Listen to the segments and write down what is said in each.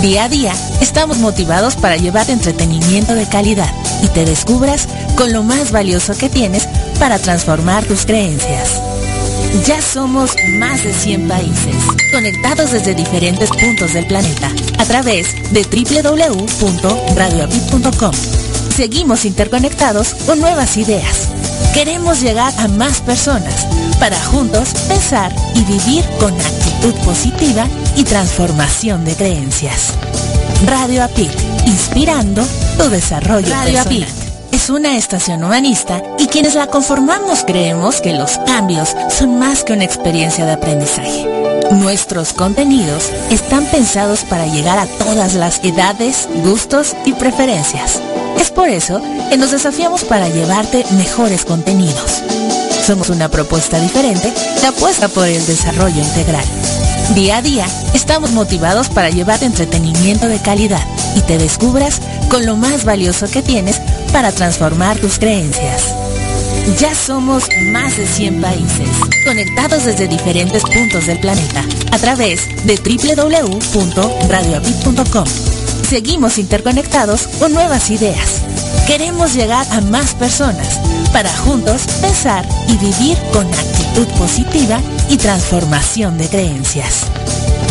Día a día estamos motivados para llevarte entretenimiento de calidad y te descubras con lo más valioso que tienes para transformar tus creencias. Ya somos más de 100 países, conectados desde diferentes puntos del planeta, a través de www.radioapit.com. Seguimos interconectados con nuevas ideas. Queremos llegar a más personas para juntos pensar y vivir con actitud positiva y transformación de creencias. Radio Apit, inspirando tu desarrollo Radio Apit es una estación humanista y quienes la conformamos creemos que los cambios son más que una experiencia de aprendizaje. Nuestros contenidos están pensados para llegar a todas las edades, gustos y preferencias. Es por eso que nos desafiamos para llevarte mejores contenidos. Somos una propuesta diferente que apuesta por el desarrollo integral. Día a día estamos motivados para llevarte entretenimiento de calidad y te descubras con lo más valioso que tienes para transformar tus creencias. Ya somos más de 100 países, conectados desde diferentes puntos del planeta, a través de www.radioapit.com. Seguimos interconectados con nuevas ideas. Queremos llegar a más personas para juntos pensar y vivir con actitud positiva y transformación de creencias.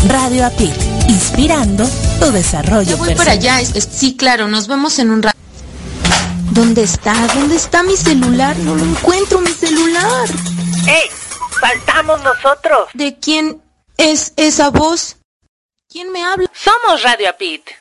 Radio Apit, inspirando tu desarrollo. Yo voy para allá, sí, claro, nos vemos en un rato. ¿Dónde está? ¿Dónde está mi celular? No lo encuentro, mi celular. ¡Ey! ¡Faltamos nosotros! ¿De quién es esa voz? ¿Quién me habla? Somos Radio Apit.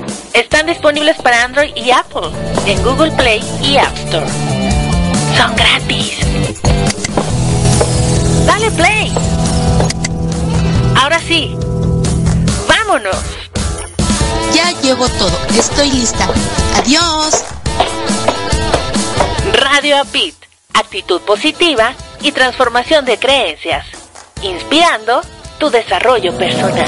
Están disponibles para Android y Apple en Google Play y App Store. Son gratis. Dale play. Ahora sí. Vámonos. Ya llevo todo. Estoy lista. Adiós. Radio Apit, actitud positiva y transformación de creencias, inspirando tu desarrollo personal.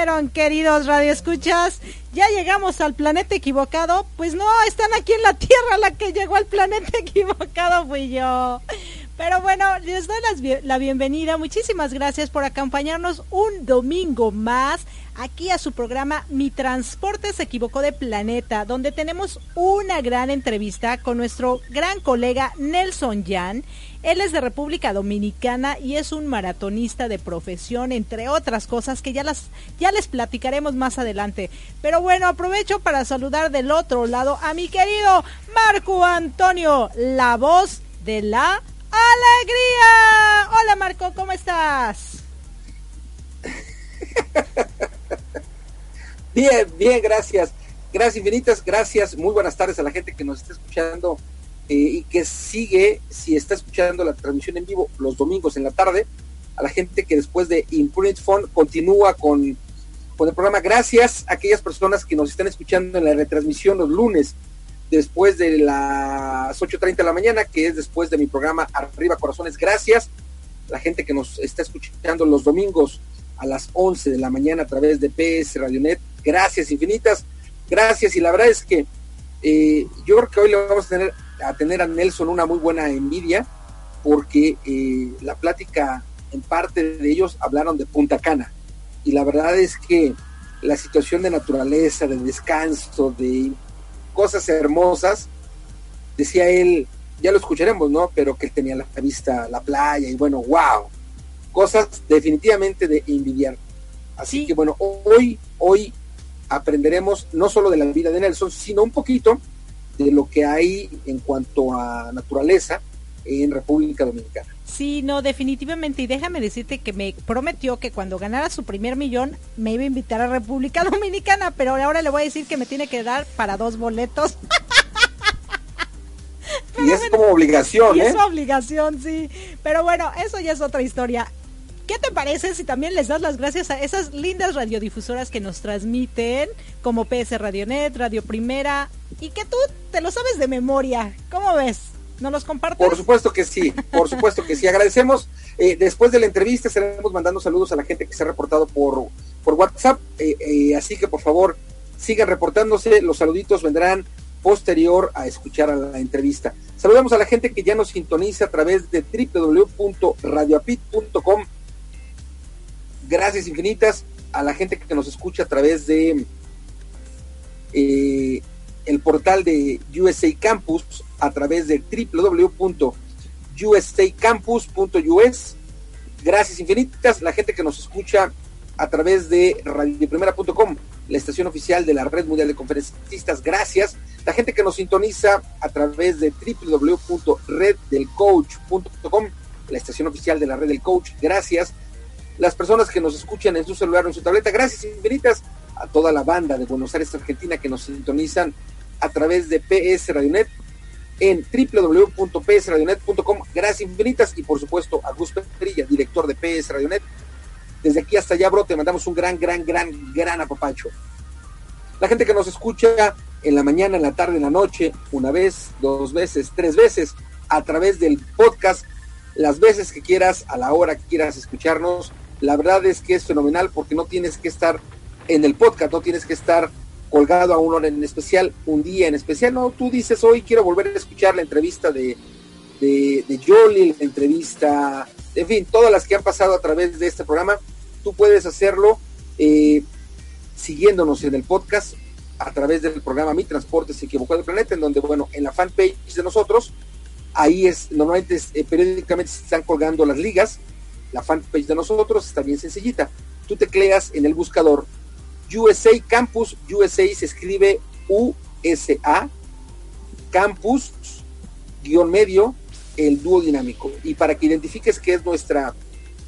Dijeron, queridos radioescuchas? ¿Ya llegamos al planeta equivocado? Pues no, están aquí en la Tierra, la que llegó al planeta equivocado fui yo. Pero bueno, les doy la bienvenida. Muchísimas gracias por acompañarnos un domingo más aquí a su programa Mi Transporte se equivocó de planeta, donde tenemos una gran entrevista con nuestro gran colega Nelson Jan. Él es de República Dominicana y es un maratonista de profesión, entre otras cosas que ya las ya les platicaremos más adelante. Pero bueno, aprovecho para saludar del otro lado a mi querido Marco Antonio, la voz de la alegría. Hola Marco, ¿cómo estás? Bien, bien, gracias. Gracias infinitas, gracias. Muy buenas tardes a la gente que nos está escuchando eh, y que sigue, si está escuchando la transmisión en vivo los domingos en la tarde, a la gente que después de Imprint Phone continúa con, con el programa. Gracias a aquellas personas que nos están escuchando en la retransmisión los lunes después de las 8.30 de la mañana, que es después de mi programa Arriba Corazones. Gracias. La gente que nos está escuchando los domingos a las 11 de la mañana a través de PS Radionet. Gracias infinitas, gracias. Y la verdad es que eh, yo creo que hoy le vamos a tener a tener a Nelson una muy buena envidia porque eh, la plática en parte de ellos hablaron de Punta Cana y la verdad es que la situación de naturaleza, de descanso, de cosas hermosas, decía él, ya lo escucharemos, ¿no? Pero que tenía la vista, la playa y bueno, wow, cosas definitivamente de envidiar. Así que bueno, hoy, hoy aprenderemos no solo de la vida de Nelson, sino un poquito de lo que hay en cuanto a naturaleza en República Dominicana. Sí, no, definitivamente. Y déjame decirte que me prometió que cuando ganara su primer millón me iba a invitar a República Dominicana, pero ahora le voy a decir que me tiene que dar para dos boletos. y es como obligación, y ¿eh? Es obligación, sí. Pero bueno, eso ya es otra historia. ¿Qué te parece si también les das las gracias a esas lindas radiodifusoras que nos transmiten, como PS Radionet, Radio Primera, y que tú te lo sabes de memoria? ¿Cómo ves? ¿No los? Por supuesto que sí, por supuesto que sí. Agradecemos. Eh, después de la entrevista estaremos mandando saludos a la gente que se ha reportado por, por WhatsApp. Eh, eh, así que por favor sigan reportándose. Los saluditos vendrán posterior a escuchar a la entrevista. Saludamos a la gente que ya nos sintoniza a través de www.radioapit.com gracias infinitas a la gente que nos escucha a través de el portal de USA Campus, a través de www.usacampus.us. Gracias infinitas, la gente que nos escucha a través de radioprimera.com, la estación oficial de la Red Mundial de Conferencistas. Gracias. La gente que nos sintoniza a través de www.reddelcoach.com, la estación oficial de la Red del Coach. Gracias las personas que nos escuchan en su celular o en su tableta. Gracias infinitas a toda la banda de Buenos Aires, Argentina, que nos sintonizan a través de PS Radionet en www.psradionet.com. Gracias infinitas y por supuesto a Gus Perilla, director de PS Radionet. Desde aquí hasta allá, bro, te mandamos un gran, gran, gran, gran apapacho. La gente que nos escucha en la mañana, en la tarde, en la noche, una vez, dos veces, tres veces, a través del podcast, las veces que quieras, a la hora que quieras escucharnos, la verdad es que es fenomenal porque no tienes que estar en el podcast, no tienes que estar colgado a un hora en especial, un día en especial, no, tú dices hoy quiero volver a escuchar la entrevista de, de, de Jolie, la entrevista, en fin, todas las que han pasado a través de este programa, tú puedes hacerlo eh, siguiéndonos en el podcast a través del programa Mi Transporte se equivocó del planeta, en donde, bueno, en la fanpage de nosotros, ahí es, normalmente eh, periódicamente se están colgando las ligas, la fanpage de nosotros está bien sencillita. Tú tecleas en el buscador USA Campus, USA se escribe USA, Campus, guion medio, el dúo dinámico. Y para que identifiques qué es nuestra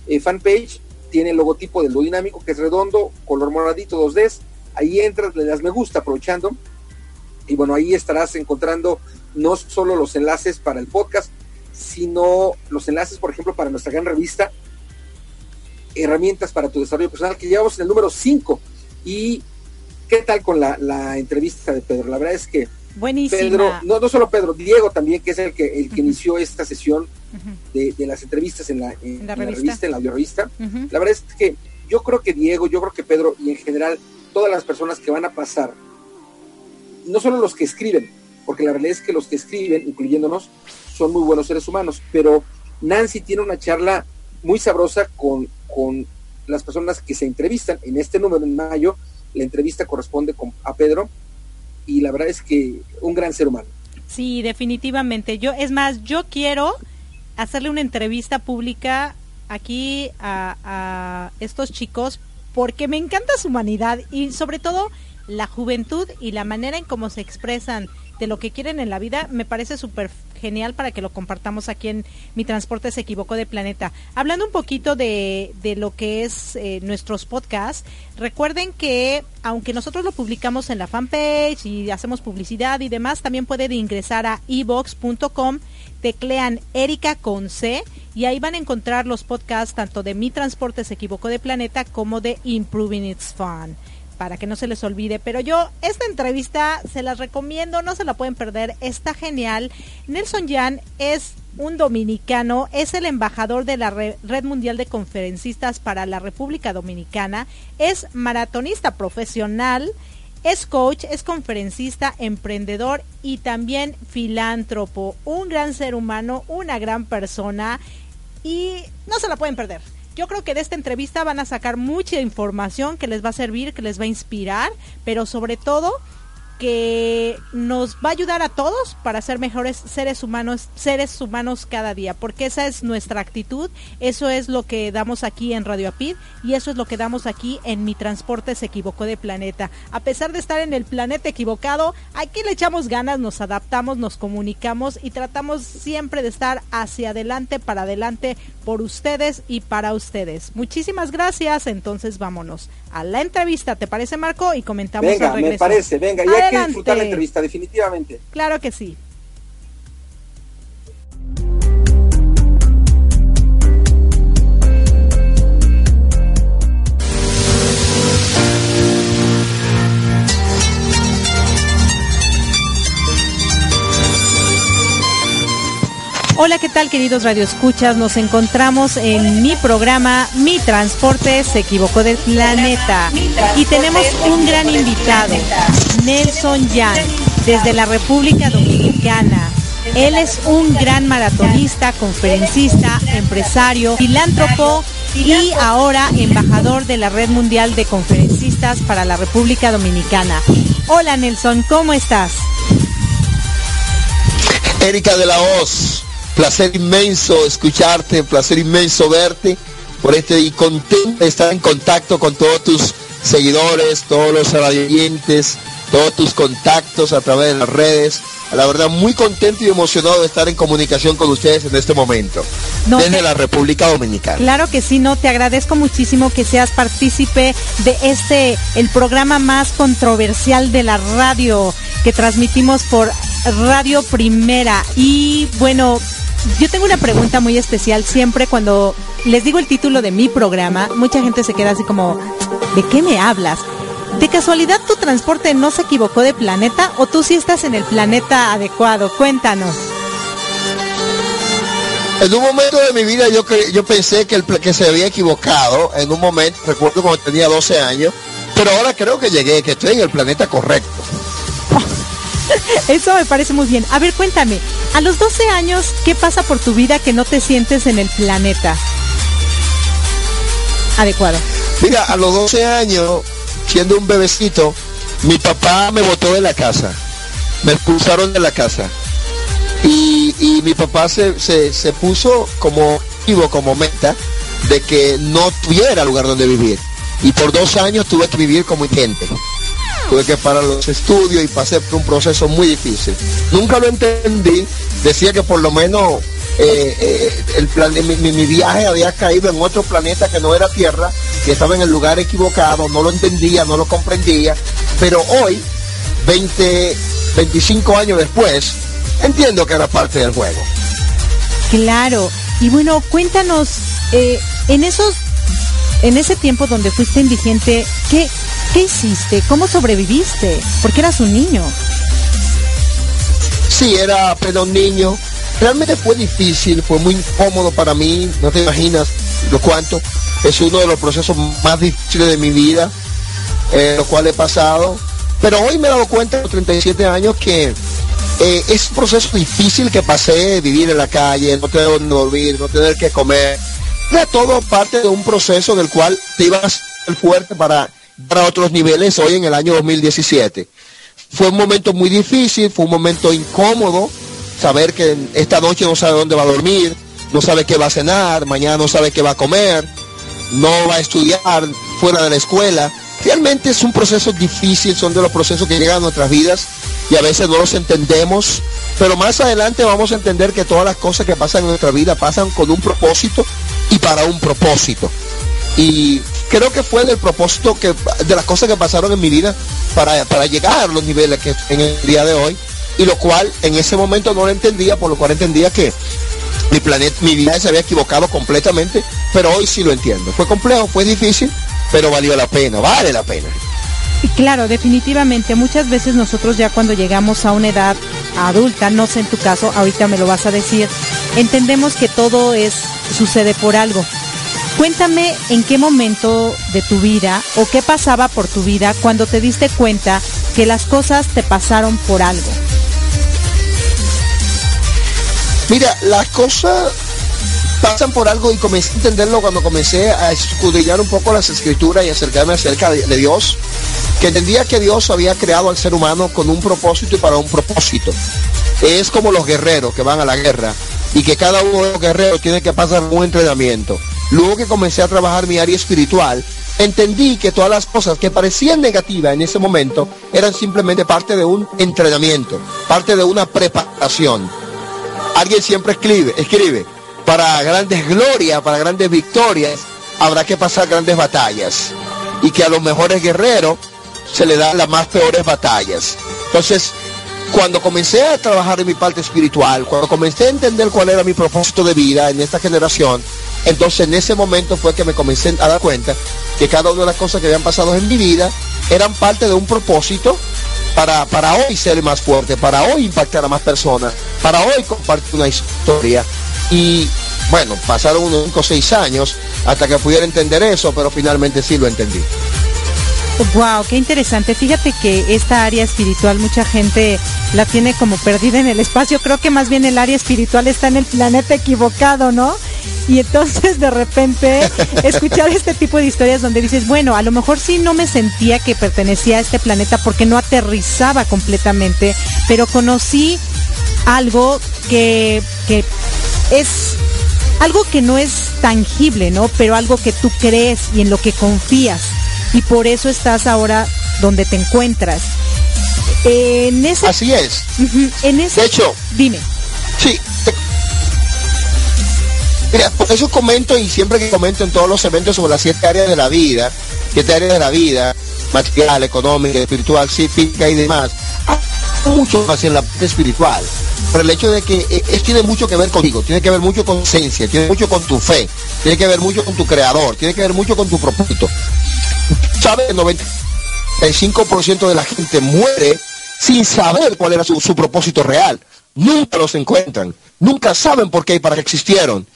eh, fanpage, tiene el logotipo del dúo dinámico, que es redondo, color moradito, 2D. Ahí entras, le das me gusta aprovechando. Y bueno, ahí estarás encontrando no solo los enlaces para el podcast, sino los enlaces, por ejemplo, para nuestra gran revista, herramientas para tu desarrollo personal, que llevamos en el número 5. ¿Y qué tal con la, entrevista de Pedro? La verdad es que Pedro, no, no solo Pedro, Diego también, que es el que, el que inició esta sesión de, las entrevistas en la, en, la, revista, en la audio revista. La verdad es que yo creo que Diego, yo creo que Pedro y en general todas las personas que van a pasar, no solo los que escriben, porque la realidad es que los que escriben, incluyéndonos, son muy buenos seres humanos, pero Nancy tiene una charla muy sabrosa con, con las personas que se entrevistan. En este número, en mayo, la entrevista corresponde con, a Pedro y la verdad es que un gran ser humano. Sí, definitivamente. Yo, es más, yo quiero hacerle una entrevista pública aquí a, a estos chicos porque me encanta su humanidad y sobre todo la juventud y la manera en cómo se expresan de lo que quieren en la vida, me parece súper genial para que lo compartamos aquí en Mi Transporte se equivocó de planeta. Hablando un poquito de, de lo que es eh, nuestros podcasts, recuerden que aunque nosotros lo publicamos en la fanpage y hacemos publicidad y demás, también pueden ingresar a ebox.com, teclean Erika con C y ahí van a encontrar los podcasts tanto de Mi Transporte se equivocó de planeta como de Improving Its Fun para que no se les olvide. Pero yo, esta entrevista se las recomiendo, no se la pueden perder, está genial. Nelson Jan es un dominicano, es el embajador de la Red Mundial de Conferencistas para la República Dominicana, es maratonista profesional, es coach, es conferencista, emprendedor y también filántropo, un gran ser humano, una gran persona y no se la pueden perder. Yo creo que de esta entrevista van a sacar mucha información que les va a servir, que les va a inspirar, pero sobre todo que nos va a ayudar a todos para ser mejores seres humanos, seres humanos cada día, porque esa es nuestra actitud, eso es lo que damos aquí en Radio Apid y eso es lo que damos aquí en Mi Transporte se equivocó de planeta. A pesar de estar en el planeta equivocado, aquí le echamos ganas, nos adaptamos, nos comunicamos y tratamos siempre de estar hacia adelante, para adelante, por ustedes y para ustedes. Muchísimas gracias, entonces vámonos a la entrevista, ¿te parece Marco? Y comentamos venga, me parece, venga, ya hay que disfrutar la entrevista, definitivamente. Claro que sí. Hola, ¿qué tal queridos radioescuchas? Nos encontramos en mi programa Mi Transporte se equivocó del planeta y tenemos un gran invitado, Nelson Yan, desde la República Dominicana. Él es un gran maratonista, conferencista, empresario, filántropo y ahora embajador de la Red Mundial de Conferencistas para la República Dominicana. Hola Nelson, ¿cómo estás? Erika de la Hoz, placer inmenso escucharte, placer inmenso verte por este y contento de estar en contacto con todos tus seguidores, todos los radioyentes, todos tus contactos a través de las redes. La verdad, muy contento y emocionado de estar en comunicación con ustedes en este momento, desde la República Dominicana. Claro que sí, no, te agradezco muchísimo que seas partícipe de este, el programa más controversial de la radio que transmitimos por Radio Primera. Y bueno, yo tengo una pregunta muy especial siempre cuando les digo el título de mi programa, mucha gente se queda así como, ¿de qué me hablas? ¿De casualidad tu transporte no se equivocó de planeta o tú sí estás en el planeta adecuado? Cuéntanos. En un momento de mi vida yo, yo pensé que, el, que se había equivocado, en un momento, recuerdo cuando tenía 12 años, pero ahora creo que llegué, que estoy en el planeta correcto. Eso me parece muy bien. A ver, cuéntame, a los 12 años, ¿qué pasa por tu vida que no te sientes en el planeta adecuado? Mira, a los 12 años, siendo un bebecito, mi papá me botó de la casa. Me expulsaron de la casa. Y, mi papá se, se, puso como como meta de que no tuviera lugar donde vivir. Y por dos años tuve que vivir como gente. Que parar los estudios y pasé por un proceso muy difícil. Nunca lo entendí, decía que por lo menos eh, eh, el plan, mi, mi, viaje había caído en otro planeta que no era Tierra, que estaba en el lugar equivocado, no lo entendía, no lo comprendía, pero hoy, 20, 25 años después, entiendo que era parte del juego. Claro, y bueno, cuéntanos, eh, en esos, en ese tiempo donde fuiste indigente, ¿qué, ¿qué hiciste? ¿Cómo sobreviviste? Porque eras un niño. Sí, era pero niño. Realmente fue difícil, fue muy incómodo para mí, no te imaginas lo cuánto. Es uno de los procesos más difíciles de mi vida, eh, lo cual he pasado. Pero hoy me he dado cuenta a los 37 años que eh, es un proceso difícil que pasé, vivir en la calle, no tener dónde dormir, no tener que comer. Era todo parte de un proceso del cual te ibas el fuerte para para otros niveles hoy en el año 2017. Fue un momento muy difícil, fue un momento incómodo, saber que esta noche no sabe dónde va a dormir, no sabe qué va a cenar, mañana no sabe qué va a comer, no va a estudiar fuera de la escuela. Realmente es un proceso difícil, son de los procesos que llegan a nuestras vidas y a veces no los entendemos, pero más adelante vamos a entender que todas las cosas que pasan en nuestra vida pasan con un propósito y para un propósito. Y creo que fue del propósito que, de las cosas que pasaron en mi vida para, para llegar a los niveles que en el día de hoy, y lo cual en ese momento no lo entendía, por lo cual entendía que mi planeta, mi vida se había equivocado completamente, pero hoy sí lo entiendo. Fue complejo, fue difícil, pero valió la pena, vale la pena. Claro, definitivamente. Muchas veces nosotros ya cuando llegamos a una edad adulta, no sé en tu caso, ahorita me lo vas a decir, entendemos que todo es sucede por algo. Cuéntame en qué momento de tu vida o qué pasaba por tu vida cuando te diste cuenta que las cosas te pasaron por algo. Mira, las cosas pasan por algo y comencé a entenderlo cuando comencé a escudriñar un poco las escrituras y acercarme acerca de, de, Dios, que entendía que Dios había creado al ser humano con un propósito y para un propósito. Es como los guerreros que van a la guerra y que cada uno de los guerreros tiene que pasar un entrenamiento. Luego que comencé a trabajar mi área espiritual, entendí que todas las cosas que parecían negativas en ese momento eran simplemente parte de un entrenamiento, parte de una preparación. Alguien siempre escribe, escribe, para grandes glorias, para grandes victorias, habrá que pasar grandes batallas. Y que a los mejores guerreros se le dan las más peores batallas. Entonces, cuando comencé a trabajar en mi parte espiritual, cuando comencé a entender cuál era mi propósito de vida en esta generación, entonces en ese momento fue que me comencé a dar cuenta que cada una de las cosas que habían pasado en mi vida eran parte de un propósito para, para hoy ser más fuerte, para hoy impactar a más personas, para hoy compartir una historia. Y bueno, pasaron unos 5 o 6 años hasta que pudiera entender eso, pero finalmente sí lo entendí. Wow, qué interesante. Fíjate que esta área espiritual mucha gente la tiene como perdida en el espacio. Creo que más bien el área espiritual está en el planeta equivocado, ¿no? Y entonces de repente escuchar este tipo de historias donde dices, bueno, a lo mejor sí no me sentía que pertenecía a este planeta porque no aterrizaba completamente, pero conocí algo que, que es algo que no es tangible, ¿no? Pero algo que tú crees y en lo que confías. Y por eso estás ahora donde te encuentras. En ese, Así es. En ese, de hecho, dime. Sí. Mira, por eso comento y siempre que comento en todos los eventos sobre las siete áreas de la vida, siete áreas de la vida, material, económica, espiritual, psíquica y demás, hay mucho hacia la parte espiritual. Pero el hecho de que es, tiene mucho que ver contigo, tiene que ver mucho con esencia, tiene mucho con tu fe, tiene que ver mucho con tu creador, tiene que ver mucho con tu propósito. ¿Sabes? El 95% de la gente muere sin saber cuál era su, su, propósito real. Nunca los encuentran, nunca saben por qué y para qué existieron.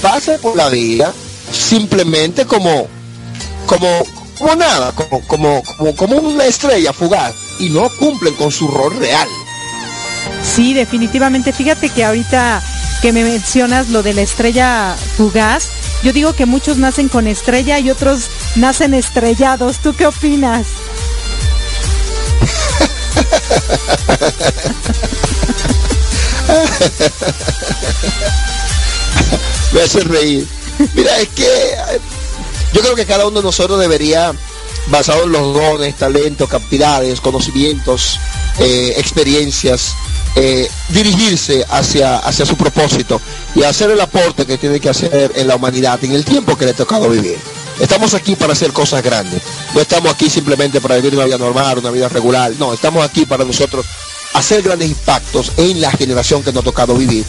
Pasan por la vida simplemente como, como, como nada, como, como, como, como una estrella fugaz y no cumplen con su rol real. Sí, definitivamente. Fíjate que ahorita que me mencionas lo de la estrella fugaz, yo digo que muchos nacen con estrella y otros nacen estrellados. ¿Tú qué opinas? me hace reír. Mira, es que yo creo que cada uno de nosotros debería basado en los dones, talentos, capacidades, conocimientos, eh, experiencias, eh, dirigirse hacia, hacia su propósito y hacer el aporte que tiene que hacer en la humanidad en el tiempo que le ha tocado vivir. Estamos aquí para hacer cosas grandes. No estamos aquí simplemente para vivir una vida normal, una vida regular. No, estamos aquí para nosotros hacer grandes impactos en la generación que nos ha tocado vivir.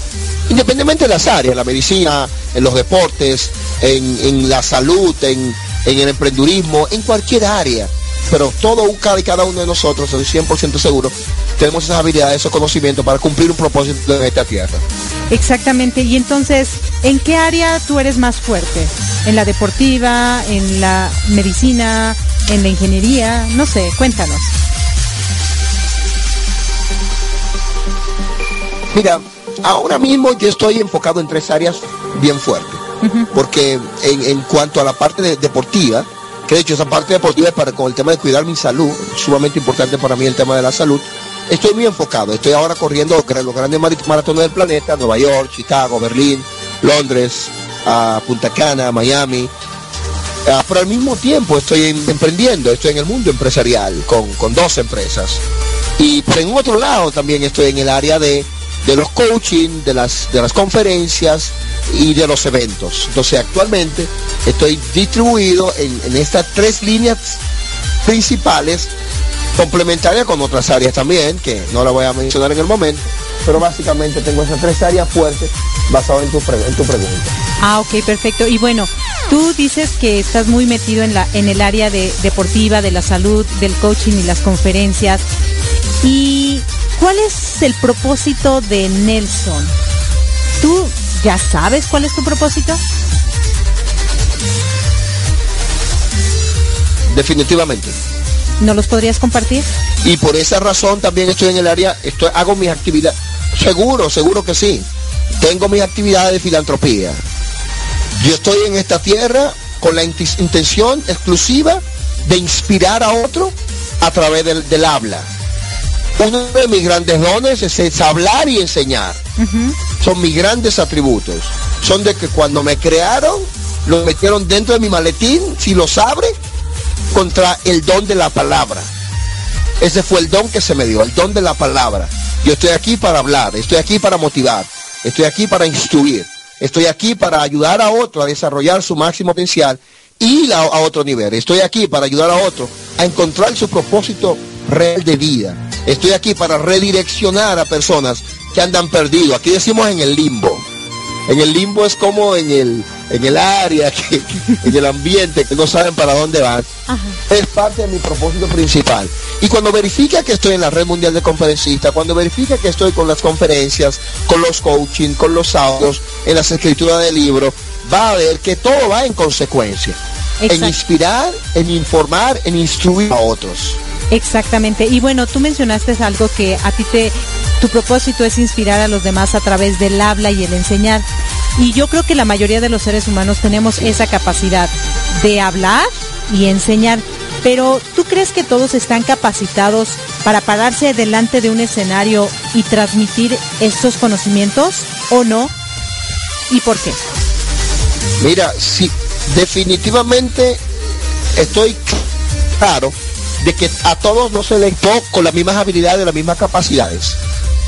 Independientemente de las áreas, en la medicina, en los deportes, en, la salud, en, en el emprendurismo, en cualquier área pero todo cada y cada uno de nosotros, estoy 100% seguro, tenemos esas habilidades, esos conocimientos para cumplir un propósito en esta tierra. Exactamente, y entonces, ¿en qué área tú eres más fuerte? ¿En la deportiva, en la medicina, en la ingeniería? No sé, cuéntanos. Mira, ahora mismo yo estoy enfocado en tres áreas bien fuertes, porque en, cuanto a la parte deportiva, que de hecho esa parte deportiva es para con el tema de cuidar mi salud, sumamente importante para mí el tema de la salud. Estoy muy enfocado, estoy ahora corriendo los grandes maratones del planeta, Nueva York, Chicago, Berlín, Londres, Punta Cana, Miami. Ah, pero al mismo tiempo estoy emprendiendo, estoy en el mundo empresarial con, con dos empresas. Y por en otro lado también estoy en el área de de los coaching, de las, de las conferencias y de los eventos. Entonces actualmente estoy distribuido en, estas tres líneas principales, complementarias con otras áreas también, que no la voy a mencionar en el momento, pero básicamente tengo esas tres áreas fuertes basadas en tu, en tu pregunta. Ah, ok, perfecto. Y bueno, tú dices que estás muy metido en, la, en el área de, deportiva, de la salud, del coaching y las conferencias. Y ¿Cuál es el propósito de Nelson? ¿Tú ya sabes cuál es tu propósito? Definitivamente. ¿No los podrías compartir? Y por esa razón también estoy en el área, estoy, hago mis actividades. Seguro, seguro que sí. Tengo mis actividades de filantropía. Yo estoy en esta tierra con la intención exclusiva de inspirar a otro a través del habla uno de mis grandes dones es, hablar y enseñar. Son mis grandes atributos. Son de que cuando me crearon, lo metieron dentro de mi maletín, si los abre, contra el don de la palabra. Ese fue el don que se me dio, el don de la palabra. Yo estoy aquí para hablar, estoy aquí para motivar, estoy aquí para instruir, estoy aquí para ayudar a otro a desarrollar su máximo potencial y a otro nivel. Estoy aquí para ayudar a otro a encontrar su propósito real de vida. Estoy aquí para redireccionar a personas que andan perdidos. Aquí decimos en el limbo. En el limbo es como en el, en el área, en el ambiente, que no saben para dónde van. Es parte de mi propósito principal. Y cuando verifica que estoy en la red mundial de conferencistas, cuando verifica que estoy con las conferencias, con los coaching, con los audios, en las escrituras de libros, va a ver que todo va en consecuencia. En inspirar, en informar, en instruir a otros. Exactamente. Y bueno, tú mencionaste algo que a ti te, tu propósito es inspirar a los demás a través del habla y el enseñar. Y yo creo que la mayoría de los seres humanos tenemos esa capacidad de hablar y enseñar. Pero ¿tú crees que todos están capacitados para pararse delante de un escenario y transmitir estos conocimientos o no? ¿Y por qué? Mira, sí, definitivamente estoy claro de que a todos no se les da con las mismas habilidades, las mismas capacidades.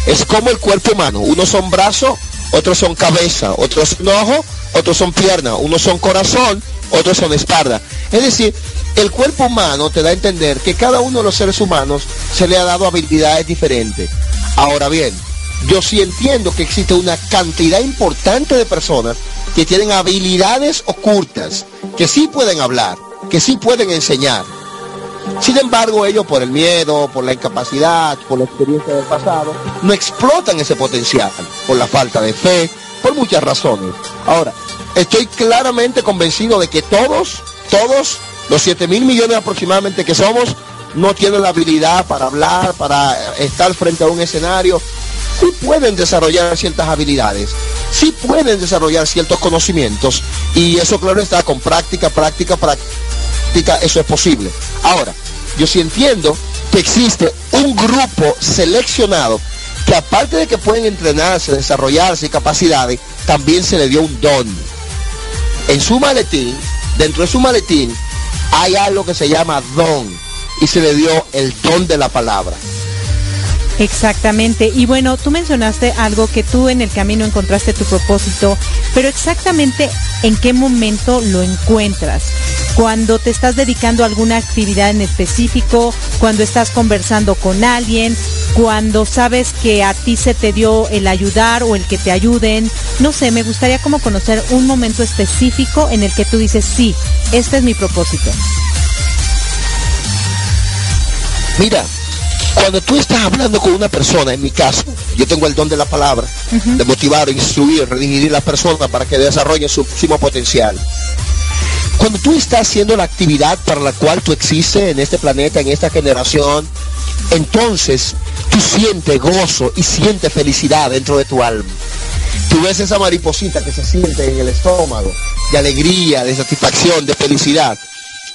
Es como el cuerpo humano. Unos son brazos, otros son cabeza, otros son ojos, otros son piernas, unos son corazón, otros son espalda. Es decir, el cuerpo humano te da a entender que cada uno de los seres humanos se le ha dado habilidades diferentes. Ahora bien, yo sí entiendo que existe una cantidad importante de personas que tienen habilidades ocultas, que sí pueden hablar, que sí pueden enseñar, sin embargo, ellos por el miedo, por la incapacidad, por la experiencia del pasado, no explotan ese potencial, por la falta de fe, por muchas razones. Ahora, estoy claramente convencido de que todos, todos, los 7 mil millones aproximadamente que somos, no tienen la habilidad para hablar, para estar frente a un escenario. Sí pueden desarrollar ciertas habilidades, sí pueden desarrollar ciertos conocimientos y eso claro está con práctica, práctica, práctica, eso es posible. Ahora, yo sí entiendo que existe un grupo seleccionado que aparte de que pueden entrenarse, desarrollarse capacidades, también se le dio un don. En su maletín, dentro de su maletín, Hay algo que se llama don y se le dio el don de la palabra. Exactamente. Y bueno, tú mencionaste algo que tú en el camino encontraste tu propósito, pero exactamente en qué momento lo encuentras. Cuando te estás dedicando a alguna actividad en específico, cuando estás conversando con alguien, cuando sabes que a ti se te dio el ayudar o el que te ayuden. No sé, me gustaría como conocer un momento específico en el que tú dices, sí, este es mi propósito. Mira, cuando tú estás hablando con una persona, en mi caso, yo tengo el don de la palabra, de motivar, instruir, redirigir a la persona para que desarrolle su máximo potencial. Cuando tú estás haciendo la actividad para la cual tú existes en este planeta, en esta generación, entonces tú sientes gozo y sientes felicidad dentro de tu alma. Tú ves esa mariposita que se siente en el estómago, de alegría, de satisfacción, de felicidad.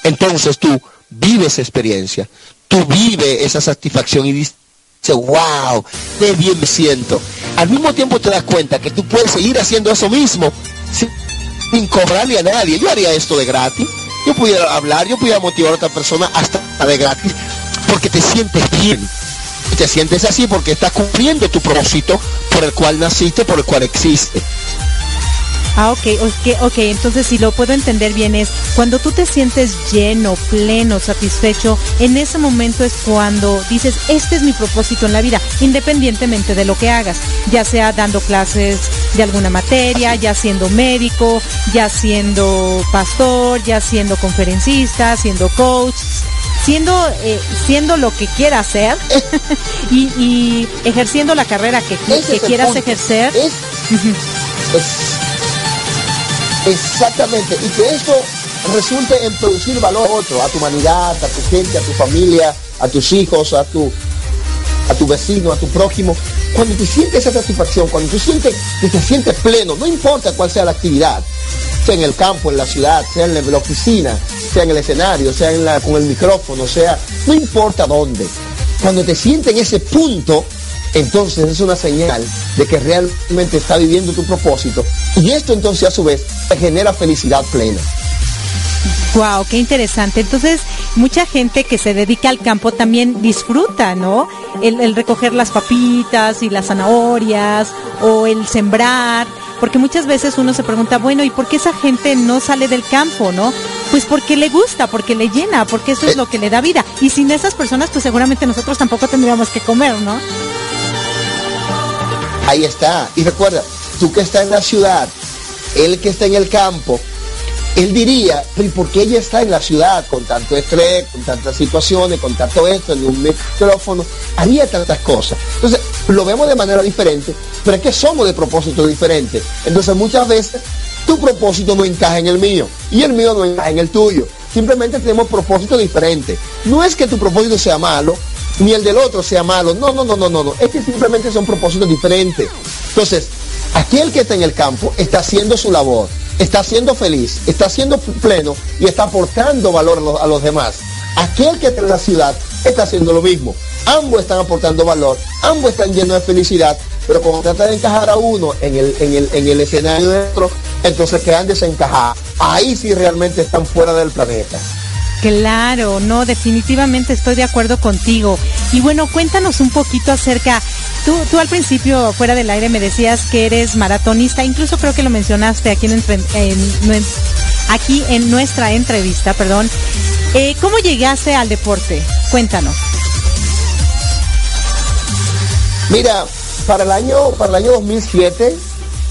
Entonces tú vives esa experiencia tú vives esa satisfacción y dices, wow, qué bien me siento. Al mismo tiempo te das cuenta que tú puedes seguir haciendo eso mismo cobrarle a nadie. Yo haría esto de gratis. Yo pudiera hablar, yo pudiera motivar a otra persona hasta de gratis, porque te sientes bien. Te sientes así porque estás cumpliendo tu propósito por el cual naciste, por el cual existe. Ah, ok, ok, ok. Entonces, si lo puedo entender bien, es cuando tú te sientes lleno, pleno, satisfecho, en ese momento es cuando dices, este es mi propósito en la vida, independientemente de lo que hagas, ya sea dando clases de alguna materia, ya siendo médico, ya siendo pastor, ya siendo conferencista, siendo coach, siendo eh, siendo lo que quieras hacer y, ejerciendo la carrera que, quieras ejercer. Exactamente, y que eso resulte en producir valor a otro, a tu humanidad, a tu gente, a tu familia, a tus hijos, a tu, a tu vecino, a tu prójimo. Cuando tú sientes esa satisfacción, cuando tú sientes que te sientes pleno, no importa cuál sea la actividad, sea en el campo, en la ciudad, sea en la oficina, sea en el escenario, sea con el micrófono, sea, no importa dónde. Cuando te sientes en ese punto, entonces es una señal de que realmente está viviendo tu propósito y esto entonces a su vez te genera felicidad plena. Wow, qué interesante. Entonces, mucha gente que se dedica al campo también disfruta, ¿no? El, recoger las papitas y las zanahorias o el sembrar, porque muchas veces uno se pregunta, bueno, ¿y por qué esa gente no sale del campo, no? Pues porque le gusta, porque le llena, porque eso es lo que le da vida. Y sin esas personas, pues seguramente nosotros tampoco tendríamos que comer, ¿no? Ahí está. Y recuerda, tú que estás en la ciudad, él que está en el campo, él diría, ¿y por qué ella está en la ciudad con tanto estrés, con tantas situaciones, con tanto esto, en un micrófono? Haría tantas cosas. Entonces, lo vemos de manera diferente, pero es que somos de propósito diferente. Entonces, muchas veces tu propósito no encaja en el mío y el mío no encaja en el tuyo. Simplemente tenemos propósitos diferentes. No es que tu propósito sea malo, ni el del otro sea malo. No, no, no, no, no, no. Es que simplemente son propósitos diferentes. Entonces, aquel que está en el campo está haciendo su labor, está siendo feliz, está siendo pleno y está aportando valor a los, demás. Aquel que está en la ciudad está haciendo lo mismo. Ambos están aportando valor, ambos están llenos de felicidad, pero cuando trata de encajar a uno en el, en el, en el escenario de otro, entonces quedan desencajados. Ahí sí realmente están fuera del planeta. Claro, no, definitivamente estoy de acuerdo contigo. Y bueno, cuéntanos un poquito acerca, tú, tú al principio fuera del aire me decías que eres maratonista, incluso creo que lo mencionaste aquí en, aquí en nuestra entrevista, perdón. Eh, ¿Cómo llegaste al deporte? Cuéntanos. Mira, para el año, para el año 2007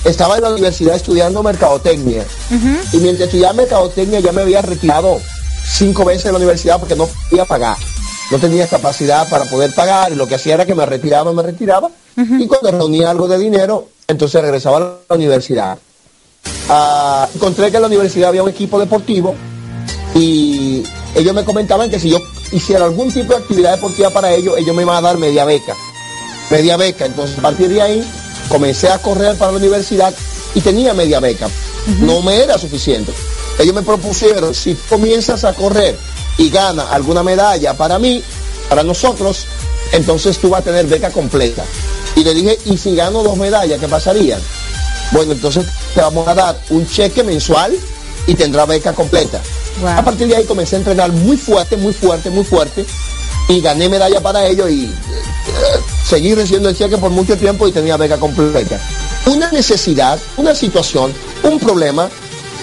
estaba en la universidad estudiando mercadotecnia. Y mientras estudiaba mercadotecnia ya me había retirado cinco veces en la universidad porque no podía pagar. No tenía capacidad para poder pagar y lo que hacía era que me retiraba, me retiraba y cuando reunía algo de dinero, entonces regresaba a la universidad. Ah, encontré que en la universidad había un equipo deportivo y ellos me comentaban que si yo hiciera algún tipo de actividad deportiva para ellos, ellos me iban a dar media beca. Media beca. Entonces a partir de ahí comencé a correr para la universidad y tenía media beca. No me era suficiente. Ellos me propusieron, si comienzas a correr y gana alguna medalla para mí, para nosotros, entonces tú vas a tener beca completa. Y le dije, ¿y si gano dos medallas, qué pasaría? Bueno, entonces te vamos a dar un cheque mensual y tendrá beca completa. A partir de ahí comencé a entrenar muy fuerte, muy fuerte, muy fuerte y gané medalla para ello y eh, seguí recibiendo el cheque por mucho tiempo y tenía beca completa. Una necesidad, una situación, un problema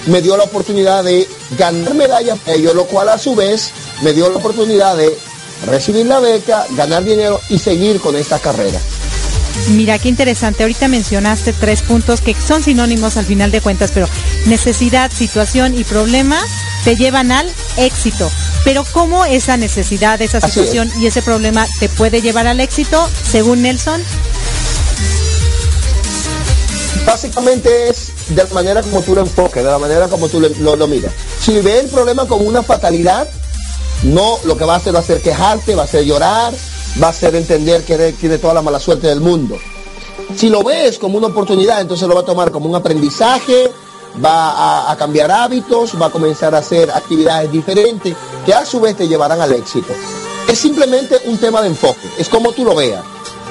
me dio la oportunidad de ganar medallas para ello, lo cual a su vez me dio la oportunidad de recibir la beca, ganar dinero y seguir con esta carrera. Mira, qué interesante. Ahorita mencionaste tres puntos que son sinónimos al final de cuentas, pero necesidad, situación y problema te llevan al éxito. Pero ¿cómo esa necesidad, esa situación y ese problema te puede llevar al éxito, según Nelson? Básicamente es de la manera como tú lo enfoques, de la manera como tú lo, lo miras. Si ves el problema como una fatalidad, no lo que va a hacer va a ser quejarte, va a ser llorar, va a ser entender que tiene toda la mala suerte del mundo. Si lo ves como una oportunidad, entonces lo va a tomar como un aprendizaje, va a, cambiar hábitos, va a comenzar a hacer actividades diferentes que a su vez te llevarán al éxito. Es simplemente un tema de enfoque, es como tú lo veas,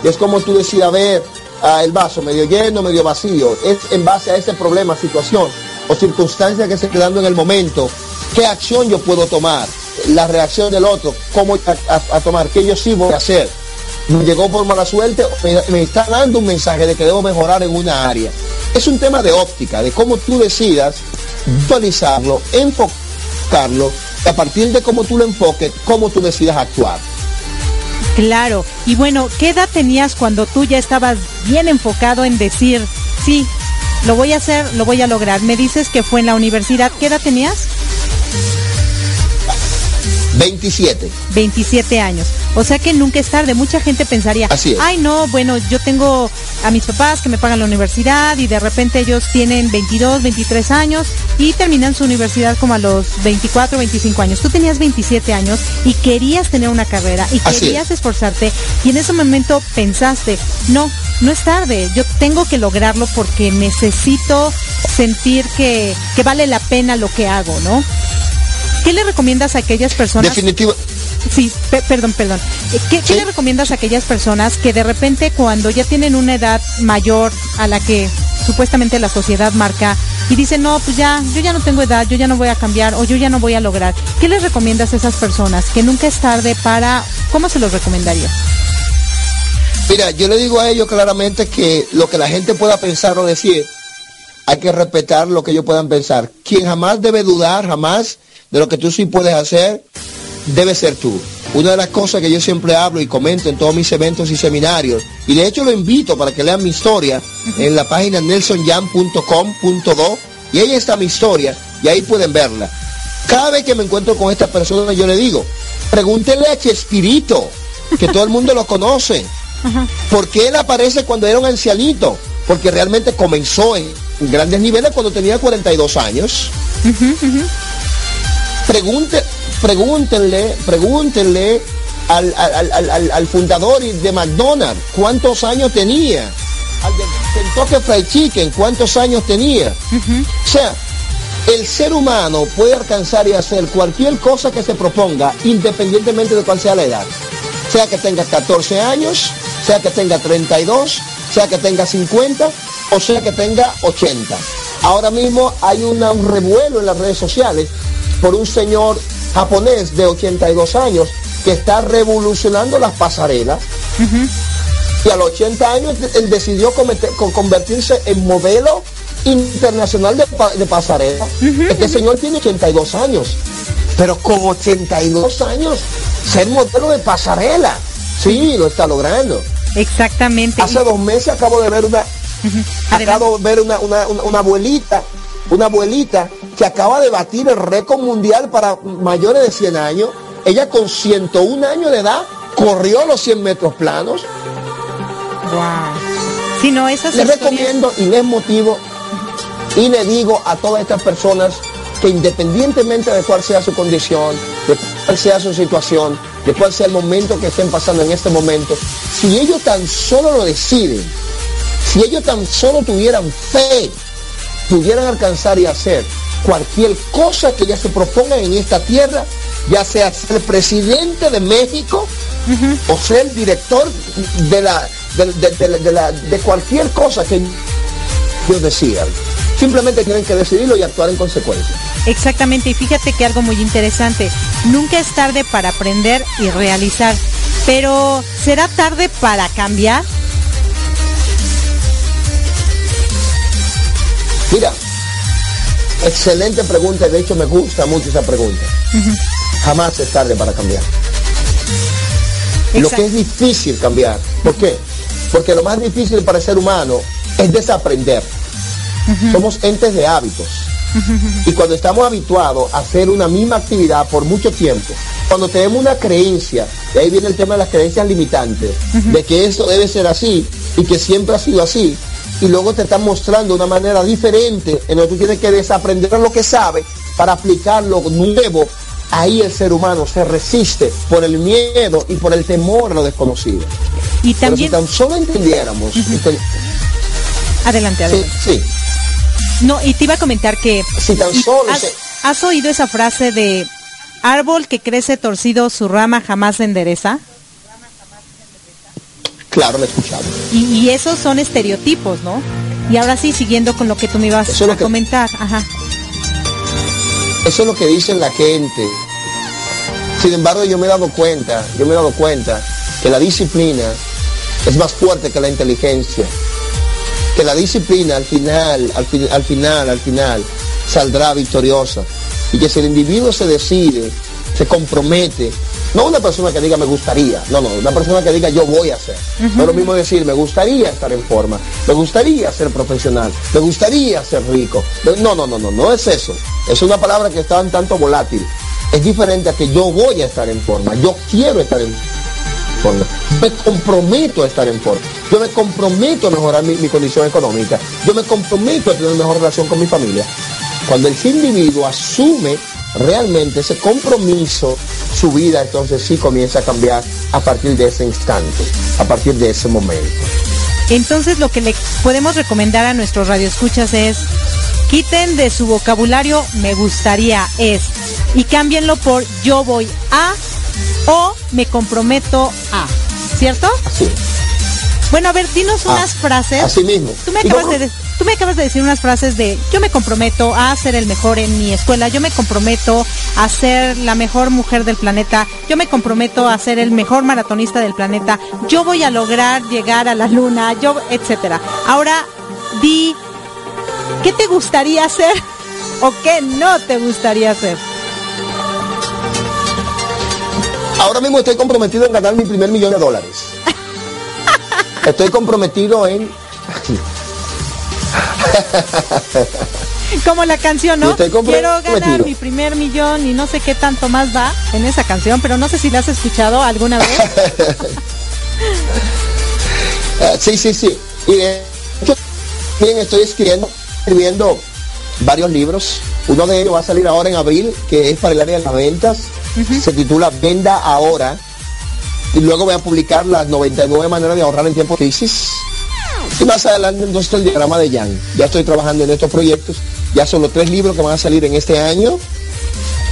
es como tú decidas ver el vaso medio lleno, medio vacío, es en base a ese problema, situación o circunstancia que se esté dando en el momento, qué acción yo puedo tomar la reacción del otro, cómo a, tomar, qué yo sí voy a hacer. Me llegó por mala suerte, me, me, está dando un mensaje de que debo mejorar en una área. Es un tema de óptica, de cómo tú decidas visualizarlo, enfocarlo, a partir de cómo tú lo enfoques, cómo tú decidas actuar. Claro, y bueno, ¿qué edad tenías cuando tú ya estabas bien enfocado en decir, sí, lo voy a hacer, lo voy a lograr? Me dices que fue en la universidad, ¿qué edad tenías? 27. 27 años. O sea que nunca es tarde. Mucha gente pensaría, ay no, bueno, yo tengo a mis papás que me pagan la universidad y de repente ellos tienen 22, 23 años y terminan su universidad como a los 24, 25 años. Tú tenías 27 años y querías tener una carrera y querías esforzarte y en ese momento pensaste, no, no es tarde, yo tengo que lograrlo porque necesito sentir que, que vale la pena lo que hago, ¿no? ¿Qué le recomiendas a aquellas personas? Definitivo. Sí, perdón, perdón. Eh, ¿Qué, le recomiendas a aquellas personas que de repente cuando ya tienen una edad mayor a la que supuestamente la sociedad marca y dicen, no, pues ya, yo ya no tengo edad, yo ya no voy a cambiar o yo ya no voy a lograr? ¿Qué les recomiendas a esas personas? Que nunca es tarde para... ¿Cómo se los recomendaría? Mira, yo le digo a ellos claramente que lo que la gente pueda pensar o decir, hay que respetar lo que ellos puedan pensar. Quien jamás debe dudar, jamás de lo que tú sí puedes hacer, debe ser tú. Una de las cosas que yo siempre hablo y comento en todos mis eventos y seminarios, y de hecho lo invito para que lean mi historia en la página nelsonjam.com.do, y ahí está mi historia, y ahí pueden verla. Cada vez que me encuentro con esta persona, yo le digo, pregúntele a Chespirito, que todo el mundo lo conoce. ¿Por qué él aparece cuando era un ancianito? Porque realmente comenzó en grandes niveles cuando tenía 42 años. Pregunte, pregúntenle, pregúntenle al, al, fundador de McDonald's cuántos años tenía. Al de Kentucky Fried Chicken, cuántos años tenía. O sea, el ser humano puede alcanzar y hacer cualquier cosa que se proponga independientemente de cuál sea la edad. Sea que tenga 14 años, sea que tenga 32, sea que tenga 50 o sea que tenga 80. Ahora mismo hay un revuelo en las redes sociales por un señor japonés de 82 años que está revolucionando las pasarelas. Y a los 80 años él decidió convertirse en modelo internacional de, pasarela. Este señor tiene 82 años. Pero con 82 años, ser modelo de pasarela. Sí, lo está logrando. Exactamente. Hace dos meses acabo de ver una, acabo de ver una, una abuelita una abuelita que acaba de batir el récord mundial para mayores de 100 años. Ella con 101 años de edad corrió los 100 metros planos. Wow. Si no, esas les recomiendo y les motivo y le digo a todas estas personas que independientemente de cuál sea su condición, de cuál sea su situación, de cuál sea el momento que estén pasando en este momento, si ellos tan solo lo deciden, si ellos tan solo tuvieran fe pudieran alcanzar y hacer cualquier cosa que ya se proponga en esta tierra, ya sea ser presidente de México o ser director de la de, cualquier cosa que ellos decidan. Simplemente tienen que decidirlo y actuar en consecuencia. Exactamente, y fíjate que algo muy interesante, nunca es tarde para aprender y realizar, pero ¿será tarde para cambiar? Mira, excelente pregunta, de hecho me gusta mucho esa pregunta. Jamás es tarde para cambiar. Lo que es difícil cambiar, ¿por qué? Porque lo más difícil para el ser humano es desaprender. Somos entes de hábitos. Y cuando estamos habituados a hacer una misma actividad por mucho tiempo, cuando tenemos una creencia, y ahí viene el tema de las creencias limitantes, de que esto debe ser así y que siempre ha sido así, y luego te están mostrando una manera diferente en donde tú tienes que desaprender lo que sabes para aplicar lo nuevo, ahí el ser humano se resiste por el miedo y por el temor a lo desconocido. Y también... Pero si tan solo entendiéramos... Adelante, adelante. Sí, sí. No, y te iba a comentar que... Si tan solo... ¿Has, se- has oído esa frase de árbol que crece torcido, su rama jamás se endereza? Claro, lo he escuchado. Y, y esos son estereotipos, ¿no? Y ahora sí, siguiendo con lo que tú me ibas Eso a que- comentar. Ajá. Eso es lo que dicen la gente. Sin embargo, yo me he dado cuenta, yo me he dado cuenta que la disciplina es más fuerte que la inteligencia. Que la disciplina al final, al, fin- al final, al final, saldrá victoriosa. Y que si el individuo se decide, se compromete, no una persona que diga me gustaría, no, no, una persona que diga yo voy a hacer. No es lo mismo decir me gustaría estar en forma, me gustaría ser profesional, me gustaría ser rico. No, no, no, no, no es eso. Es una palabra que está un tanto volátil. Es diferente a que yo voy a estar en forma, yo quiero estar en forma. Me comprometo a estar en forma. Yo me comprometo a mejorar mi, mi condición económica. Yo me comprometo a tener una mejor relación con mi familia. Cuando el individuo asume realmente ese compromiso, su vida entonces sí comienza a cambiar a partir de ese instante, a partir de ese momento. Entonces lo que le podemos recomendar a nuestros radioescuchas es quiten de su vocabulario me gustaría es y cámbienlo por yo voy a o me comprometo a, ¿cierto? Así. Bueno, a ver, dinos Ah, unas frases. Así mismo. Tú me acabas no- de de- tú me acabas de decir unas frases de yo me comprometo a ser el mejor en mi escuela, yo me comprometo a ser la mejor mujer del planeta, yo me comprometo a ser el mejor maratonista del planeta, yo voy a lograr llegar a la luna, yo etcétera. Ahora di ¿qué te gustaría hacer o qué no te gustaría hacer? Ahora mismo estoy comprometido en ganar mi primer millón de dólares. Estoy comprometido en... Como la canción, ¿no? Quiero ganar mi primer millón y no sé qué tanto más va en esa canción, pero no sé si la has escuchado alguna vez. Eh, sí, sí, sí. Y de hecho, bien, estoy escribiendo, escribiendo varios libros. Uno de ellos va a salir ahora en abril, que es para el área de las ventas. Se titula Venda Ahora. Y luego voy a publicar las 99 maneras de ahorrar en tiempo de crisis. Y más adelante entonces el diagrama de Jan. Ya estoy trabajando en estos proyectos. Ya son los tres libros que van a salir en este año,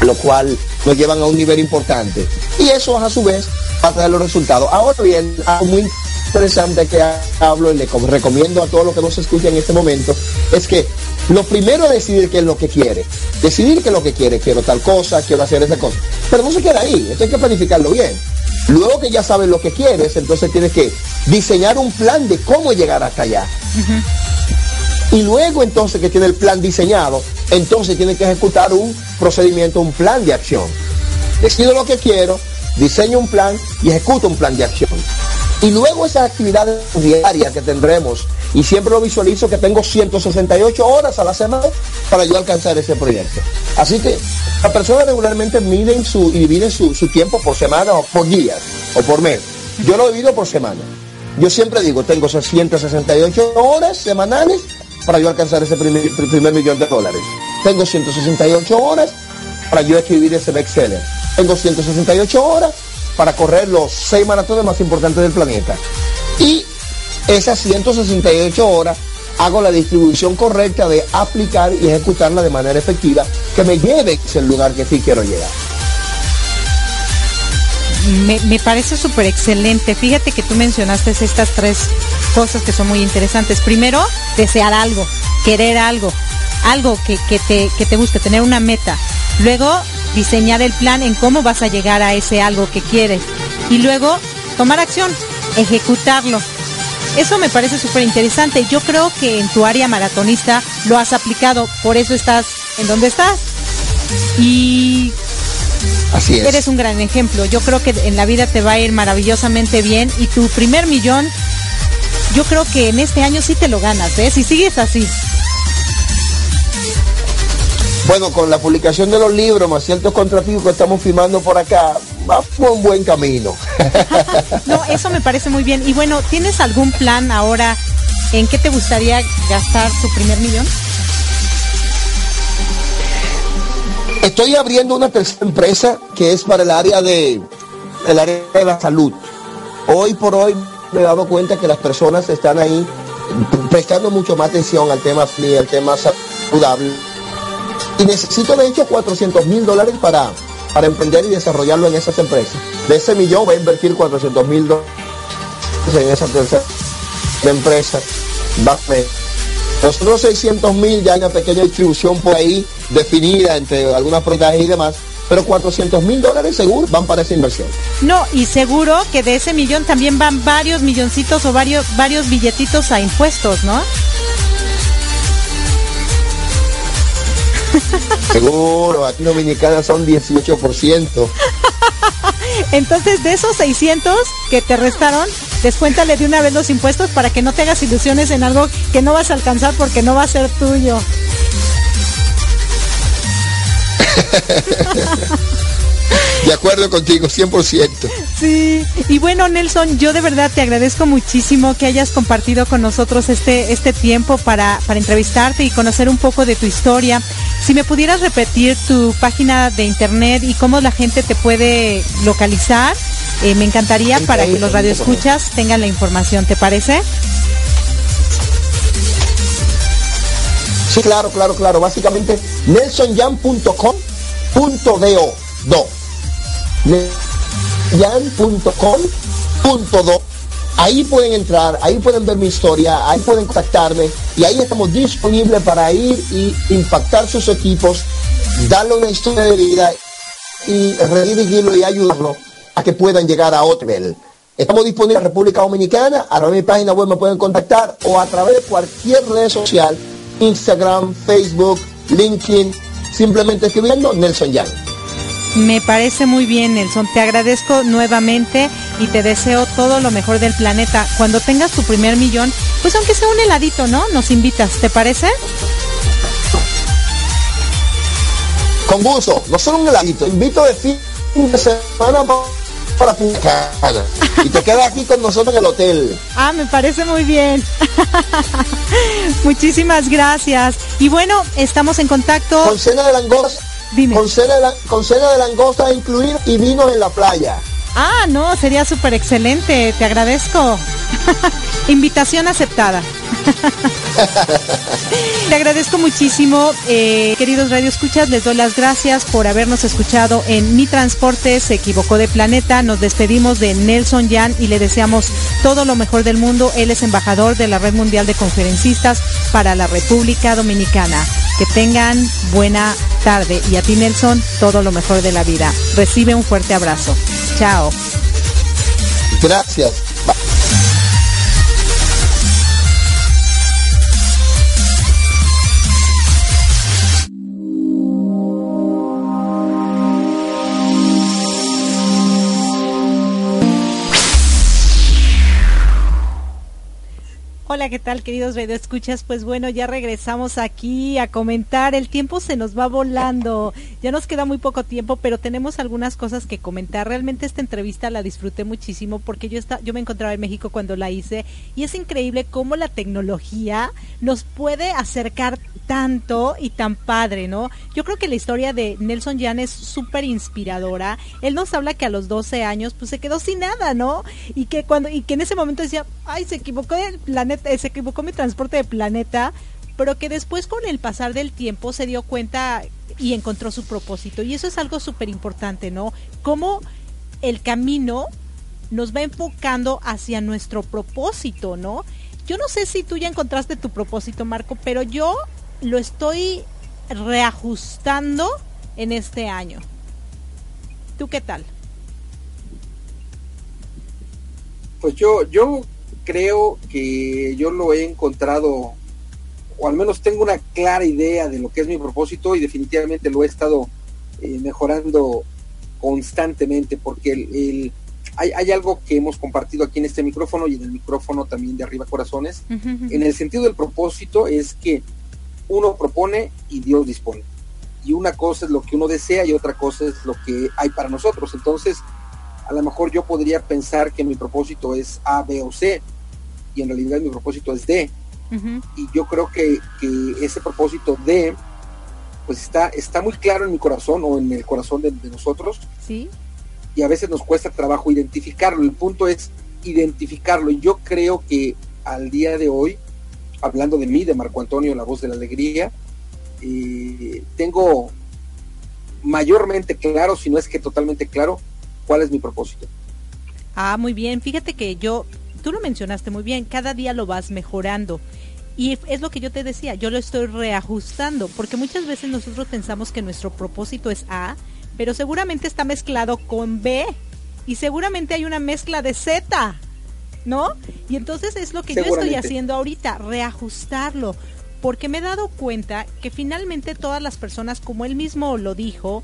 lo cual nos llevan a un nivel importante. Y eso a su vez va a traer los resultados. Ahora bien, algo muy interesante que hablo y le com- recomiendo a todos los que nos escuchan en este momento es que lo primero es decidir qué es lo que quiere. Decidir qué es lo que quiere. Quiero tal cosa, quiero hacer esa cosa. Pero no se queda ahí. Esto hay que planificarlo bien. Luego que ya sabes lo que quieres, entonces tienes que diseñar un plan de cómo llegar hasta allá. Y luego entonces que tiene el plan diseñado, entonces tiene que ejecutar un procedimiento, un plan de acción. Decido lo que quiero, diseño un plan y ejecuto un plan de acción. Y luego esas actividades diarias que tendremos, y siempre lo visualizo que tengo 168 horas a la semana para yo alcanzar ese proyecto. Así que las personas regularmente miden su, y dividen su, tiempo por semana o por días o por mes. Yo lo divido por semana. Yo siempre digo, tengo 168 horas semanales para yo alcanzar ese primer, pri- primer millón de dólares. Tengo 168 horas para yo escribir ese bestseller. Tengo 168 horas para correr los seis maratones más importantes del planeta. Y esas 168 horas hago la distribución correcta de aplicar y ejecutarla de manera efectiva que me lleve a ese lugar que sí quiero llegar. Me, me parece súper excelente. Fíjate que tú mencionaste estas tres cosas que son muy interesantes. Primero, desear algo, querer algo. algo que, que, te, que te guste, tener una meta. Luego, diseñar el plan en cómo vas a llegar a ese algo que quieres. Y luego, tomar acción, ejecutarlo. Eso me parece súper interesante. Yo creo que en tu área maratonista lo has aplicado, por eso estás en donde estás. Y Así es. eres un gran ejemplo. Yo creo que en la vida te va a ir maravillosamente bien y tu primer millón, yo creo que en este año sí te lo ganas, ¿ves? Si sigues así. Bueno, con la publicación de los libros, más ciertos contratos que estamos firmando por acá, va por un buen camino. No, eso me parece muy bien. Y bueno, ¿tienes algún plan ahora en qué te gustaría gastar tu primer millón? Estoy abriendo una tercera empresa que es para el área de el área de la salud. Hoy por hoy me he dado cuenta que las personas están ahí prestando mucho más atención al tema al tema saludable. Y necesito de hecho 400 mil dólares para, para emprender y desarrollarlo en esas empresas. De ese millón voy a invertir 400 mil dólares en esa tercera empresa. Va a ser los otros 600 mil ya hay una pequeña distribución por ahí definida entre algunas propiedades y demás, pero 400 mil dólares seguro van para esa inversión. No, y seguro que de ese millón también van varios milloncitos o varios, varios billetitos a impuestos, ¿no? Seguro, aquí en Dominicana son 18%. Entonces, de esos 600 que te restaron, descuéntale de una vez los impuestos para que no te hagas ilusiones en algo que no vas a alcanzar porque no va a ser tuyo. De acuerdo contigo, 100%. Sí, y bueno Nelson, yo de verdad te agradezco muchísimo que hayas compartido con nosotros este, este tiempo para, para entrevistarte y conocer un poco de tu historia. Si me pudieras repetir tu página de internet y cómo la gente te puede localizar, eh, me encantaría para que los radioescuchas tengan la información, ¿te parece? Sí, claro, claro, claro. Básicamente, nelsonyan.com.do. Do. Yan.com.do. Ahí pueden entrar, ahí pueden ver mi historia, ahí pueden contactarme y ahí estamos disponibles para ir y impactar sus equipos, darle una historia de vida y redirigirlo y ayudarlo a que puedan llegar a otro nivel. Estamos disponibles en República Dominicana, a través de mi página web me pueden contactar o a través de cualquier red social, Instagram, Facebook, LinkedIn, simplemente escribiendo Nelson Yang. Me parece muy bien, Nelson. Te agradezco nuevamente y te deseo todo lo mejor del planeta. Cuando tengas tu primer millón, pues aunque sea un heladito, ¿no? Nos invitas, ¿te parece? Con gusto, no solo un heladito, invito de fin de semana pa- para Punta Cana. Y te quedas aquí con nosotros en el hotel. Ah, me parece muy bien. Muchísimas gracias. Y bueno, estamos en contacto. Con cena de langosta, Dime. con cena de, la- con cena de langosta a incluir y vinos en la playa. Ah, no, sería súper excelente. Te agradezco. Invitación aceptada. Le agradezco muchísimo, eh, queridos radioescuchas, les doy las gracias por habernos escuchado en Mi Transporte se equivocó de planeta. Nos despedimos de Nelson Yan y le deseamos todo lo mejor del mundo. Él es embajador de la Red Mundial de Conferencistas para la República Dominicana. Que tengan buena tarde y a ti Nelson todo lo mejor de la vida. Recibe un fuerte abrazo. Chao. Gracias. Hola, ¿qué tal, queridos radioescuchas? Pues bueno, ya regresamos aquí a comentar. El tiempo se nos va volando. Ya nos queda muy poco tiempo, pero tenemos algunas cosas que comentar. Realmente esta entrevista la disfruté muchísimo porque yo está, yo me encontraba en México cuando la hice y es increíble cómo la tecnología nos puede acercar tanto y tan padre, ¿no? Yo creo que la historia de Nelson Jan es súper inspiradora. Él nos habla que a los 12 años pues se quedó sin nada, ¿no? Y que cuando y que en ese momento decía, "Ay, se equivocó el planeta, se equivocó mi transporte de planeta", pero que después con el pasar del tiempo se dio cuenta y encontró su propósito. Y eso es algo súper importante, ¿no? Cómo el camino nos va enfocando hacia nuestro propósito, ¿no? Yo no sé si tú ya encontraste tu propósito, Marco, pero yo lo estoy reajustando en este año. ¿Tú qué tal? Pues yo, yo creo que yo lo he encontrado, o al menos tengo una clara idea de lo que es mi propósito y definitivamente lo he estado eh, mejorando constantemente porque el, hay, hay, algo que hemos compartido aquí en este micrófono y en el micrófono también de Arriba Corazones. En el sentido del propósito es que uno propone y Dios dispone. Y una cosa es lo que uno desea y otra cosa es lo que hay para nosotros. Entonces, a lo mejor yo podría pensar que mi propósito es A, B o C, y en realidad mi propósito es D. Y yo creo que, que, ese propósito D, pues está, está muy claro en mi corazón o en el corazón de, de nosotros. Sí. Y a veces nos cuesta trabajo identificarlo. El punto es identificarlo. Y yo creo que al día de hoy, hablando de mí, de Marco Antonio, la voz de la alegría, eh, tengo mayormente claro, si no es que totalmente claro, cuál es mi propósito. Ah, muy bien. Fíjate que yo, tú lo mencionaste muy bien, cada día lo vas mejorando. Y es lo que yo te decía, yo lo estoy reajustando, porque muchas veces nosotros pensamos que nuestro propósito es A, pero seguramente está mezclado con B y seguramente hay una mezcla de Z, ¿no? Y entonces es lo que yo estoy haciendo ahorita, reajustarlo, porque me he dado cuenta que finalmente todas las personas, como él mismo lo dijo,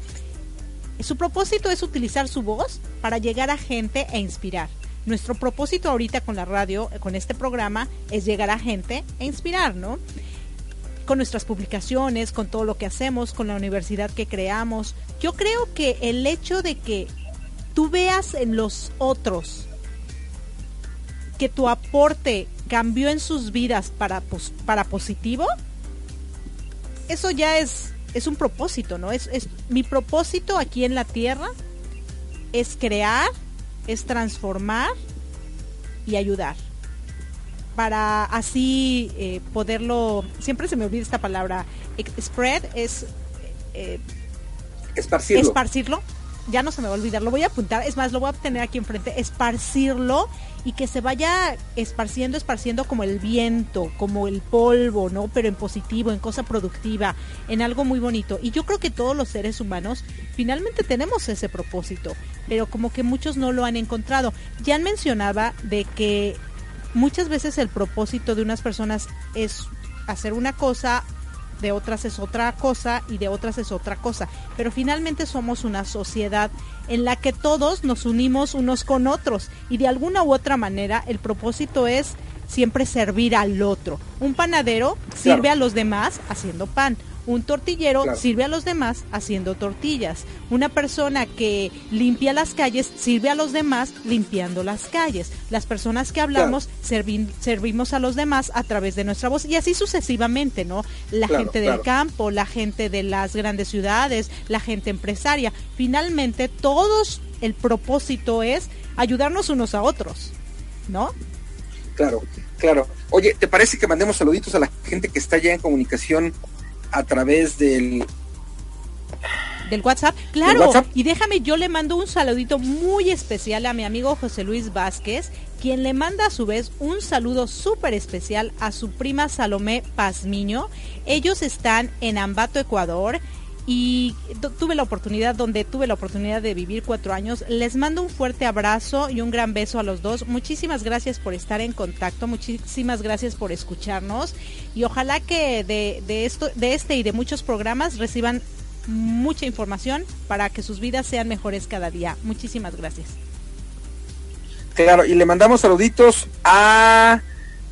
su propósito es utilizar su voz para llegar a gente e inspirar. Nuestro propósito ahorita con la radio, con este programa, es llegar a gente e inspirar, ¿no? Con nuestras publicaciones, con todo lo que hacemos, con la universidad que creamos. Yo creo que el hecho de que tú veas en los otros que tu aporte cambió en sus vidas para, para positivo, eso ya es es un propósito, ¿no? Es, es mi propósito aquí en la tierra es crear, es transformar y ayudar para así eh, poderlo siempre se me olvida esta palabra spread es eh, esparcirlo. esparcirlo ya no se me va a olvidar, lo voy a apuntar, es más, lo voy a tener aquí enfrente, esparcirlo y que se vaya esparciendo, esparciendo como el viento, como el polvo, ¿no? Pero en positivo, en cosa productiva, en algo muy bonito. Y yo creo que todos los seres humanos finalmente tenemos ese propósito, pero como que muchos no lo han encontrado. Ya mencionaba de que muchas veces el propósito de unas personas es hacer una cosa de otras es otra cosa y de otras es otra cosa. Pero finalmente somos una sociedad en la que todos nos unimos unos con otros y de alguna u otra manera el propósito es siempre servir al otro. Un panadero sirve a los demás haciendo pan. Un tortillero sirve a los demás haciendo tortillas. Una persona que limpia las calles sirve a los demás limpiando las calles. Las personas que hablamos servimos a los demás a través de nuestra voz y así sucesivamente, ¿no? La gente del campo, la gente de las grandes ciudades, la gente empresaria. Finalmente, todos el propósito es ayudarnos unos a otros, ¿no? Claro, claro. Oye, ¿te parece que mandemos saluditos a la gente que está ya en comunicación a través del del WhatsApp. Claro, y déjame, yo le mando un saludito muy especial a mi amigo José Luis Vázquez, quien le manda a su vez un saludo súper especial a su prima Salomé Pazmiño. Ellos están en Ambato, Ecuador y tuve la oportunidad, donde tuve la oportunidad de vivir cuatro años. Les mando un fuerte abrazo y un gran beso a los dos. Muchísimas gracias por estar en contacto, muchísimas gracias por escucharnos y ojalá que de, esto, de este y de muchos programas reciban mucha información para que sus vidas sean mejores cada día. Muchísimas gracias. Claro, y le mandamos saluditos a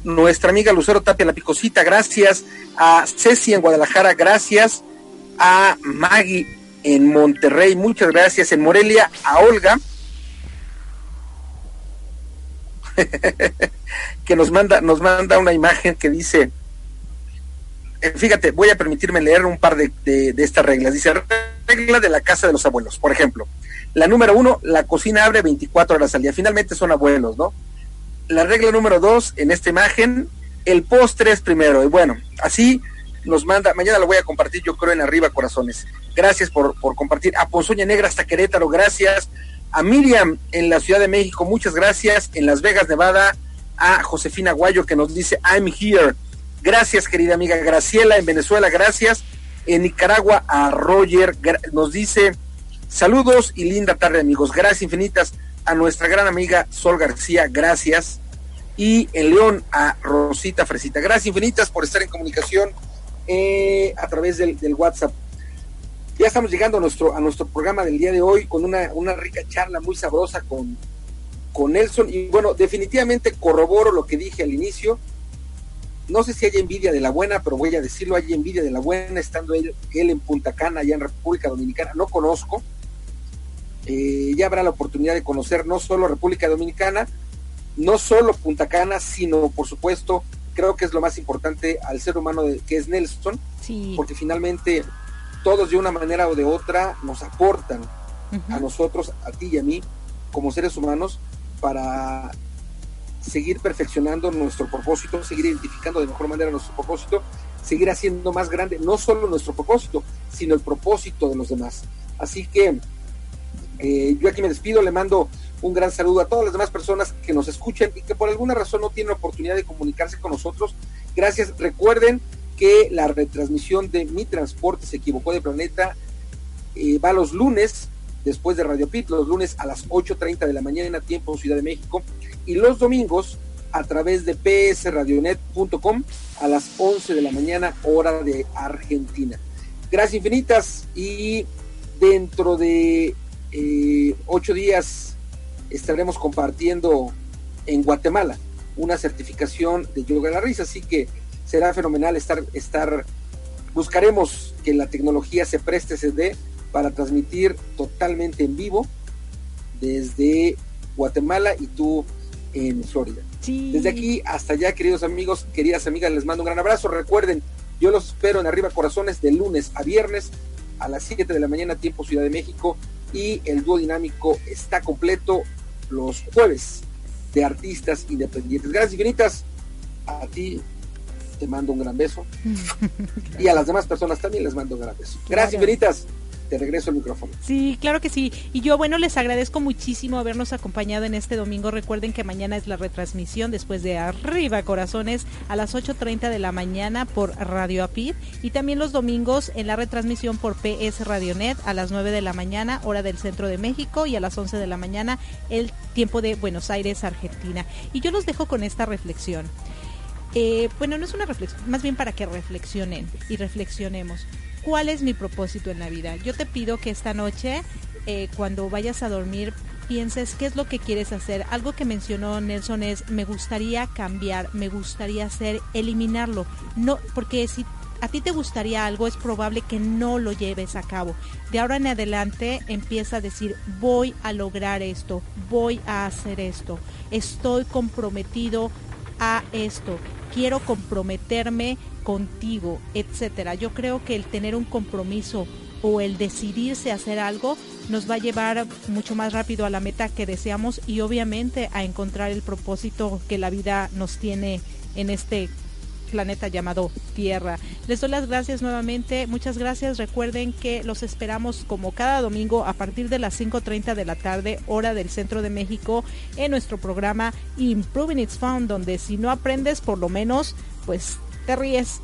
nuestra amiga Lucero Tapia La Picosita, gracias. A Ceci en Guadalajara, gracias a Maggie en Monterrey, muchas gracias. En Morelia, a Olga, que nos manda, nos manda una imagen que dice, eh, fíjate, voy a permitirme leer un par de, de, estas reglas. Dice, regla de la casa de los abuelos, por ejemplo. La número uno, la cocina abre 24 horas al día. Finalmente son abuelos, ¿no? La regla número dos, en esta imagen, el postre es primero. Y bueno, así nos manda, mañana lo voy a compartir yo creo en Arriba Corazones. Gracias por, por compartir. A Ponzoña Negra hasta Querétaro, gracias. A Miriam en la Ciudad de México, muchas gracias. En Las Vegas, Nevada, a Josefina Guayo que nos dice I'm here. Gracias, querida amiga Graciela, en Venezuela, gracias. En Nicaragua, a Roger, nos dice, saludos y linda tarde, amigos. Gracias infinitas a nuestra gran amiga Sol García, gracias. Y en León, a Rosita Fresita. Gracias infinitas por estar en comunicación eh, a través del, WhatsApp. Ya estamos llegando a nuestro, a nuestro programa del día de hoy con una, una rica charla muy sabrosa con, con Nelson. Y bueno, definitivamente corroboro lo que dije al inicio no sé si hay envidia de la buena, pero voy a decirlo, hay envidia de la buena estando él, él en Punta Cana, allá en República Dominicana, no conozco. Eh, ya habrá la oportunidad de conocer no solo República Dominicana, no solo Punta Cana, sino por supuesto, creo que es lo más importante al ser humano de, que es Nelson, porque finalmente todos de una manera o de otra nos aportan a nosotros, a ti y a mí, como seres humanos, para seguir perfeccionando nuestro propósito, seguir identificando de mejor manera nuestro propósito, seguir haciendo más grande no solo nuestro propósito, sino el propósito de los demás. Así que eh, yo aquí me despido, le mando un gran saludo a todas las demás personas que nos escuchan y que por alguna razón no tienen oportunidad de comunicarse con nosotros. Gracias. Recuerden que la retransmisión de Mi Transporte se equivocó de planeta eh, va los lunes después de Radio Pit, los lunes a las 8.30 de la mañana, tiempo Ciudad de México, y los domingos a través de psradionet.com a las 11 de la mañana, hora de Argentina. Gracias infinitas y dentro de eh, ocho días estaremos compartiendo en Guatemala una certificación de yoga a la risa, así que será fenomenal estar, estar, buscaremos que la tecnología se preste, se dé para transmitir totalmente en vivo desde Guatemala y tú en Florida. Desde aquí hasta allá, queridos amigos, queridas amigas, les mando un gran abrazo. Recuerden, yo los espero en Arriba Corazones de lunes a viernes a las 7 de la mañana, tiempo Ciudad de México. Y el dúo dinámico está completo los jueves de artistas independientes. Gracias infinitas. A ti te mando un gran beso. y a las demás personas también les mando un gran beso. Gracias infinitas te regreso el micrófono. Sí, claro que sí. Y yo, bueno, les agradezco muchísimo habernos acompañado en este domingo. Recuerden que mañana es la retransmisión después de Arriba Corazones a las 8.30 de la mañana por Radio Apid y también los domingos en la retransmisión por PS Radionet a las 9 de la mañana, hora del centro de México y a las 11 de la mañana el tiempo de Buenos Aires, Argentina. Y yo los dejo con esta reflexión. Eh, bueno, no es una reflexión, más bien para que reflexionen y reflexionemos cuál es mi propósito en la vida. Yo te pido que esta noche, eh, cuando vayas a dormir, pienses qué es lo que quieres hacer. Algo que mencionó Nelson es, me gustaría cambiar, me gustaría hacer, eliminarlo. No, porque si a ti te gustaría algo, es probable que no lo lleves a cabo. De ahora en adelante empieza a decir, voy a lograr esto, voy a hacer esto, estoy comprometido a esto, quiero comprometerme contigo, etcétera. Yo creo que el tener un compromiso o el decidirse hacer algo nos va a llevar mucho más rápido a la meta que deseamos y obviamente a encontrar el propósito que la vida nos tiene en este planeta llamado Tierra. Les doy las gracias nuevamente, muchas gracias. Recuerden que los esperamos como cada domingo a partir de las 5.30 de la tarde, hora del centro de México, en nuestro programa Improving It's Fun, donde si no aprendes, por lo menos, pues te ríes.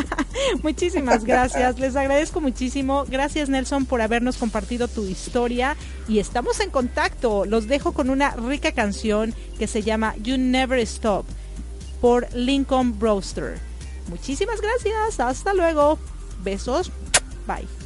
Muchísimas gracias, les agradezco muchísimo. Gracias Nelson por habernos compartido tu historia y estamos en contacto. Los dejo con una rica canción que se llama You Never Stop por Lincoln Brewster. Muchísimas gracias, hasta luego. Besos, bye.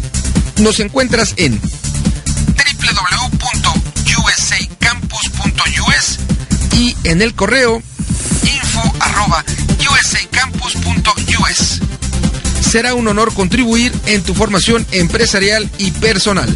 Nos encuentras en www.usacampus.us y en el correo info arroba usacampus.us. Será un honor contribuir en tu formación empresarial y personal.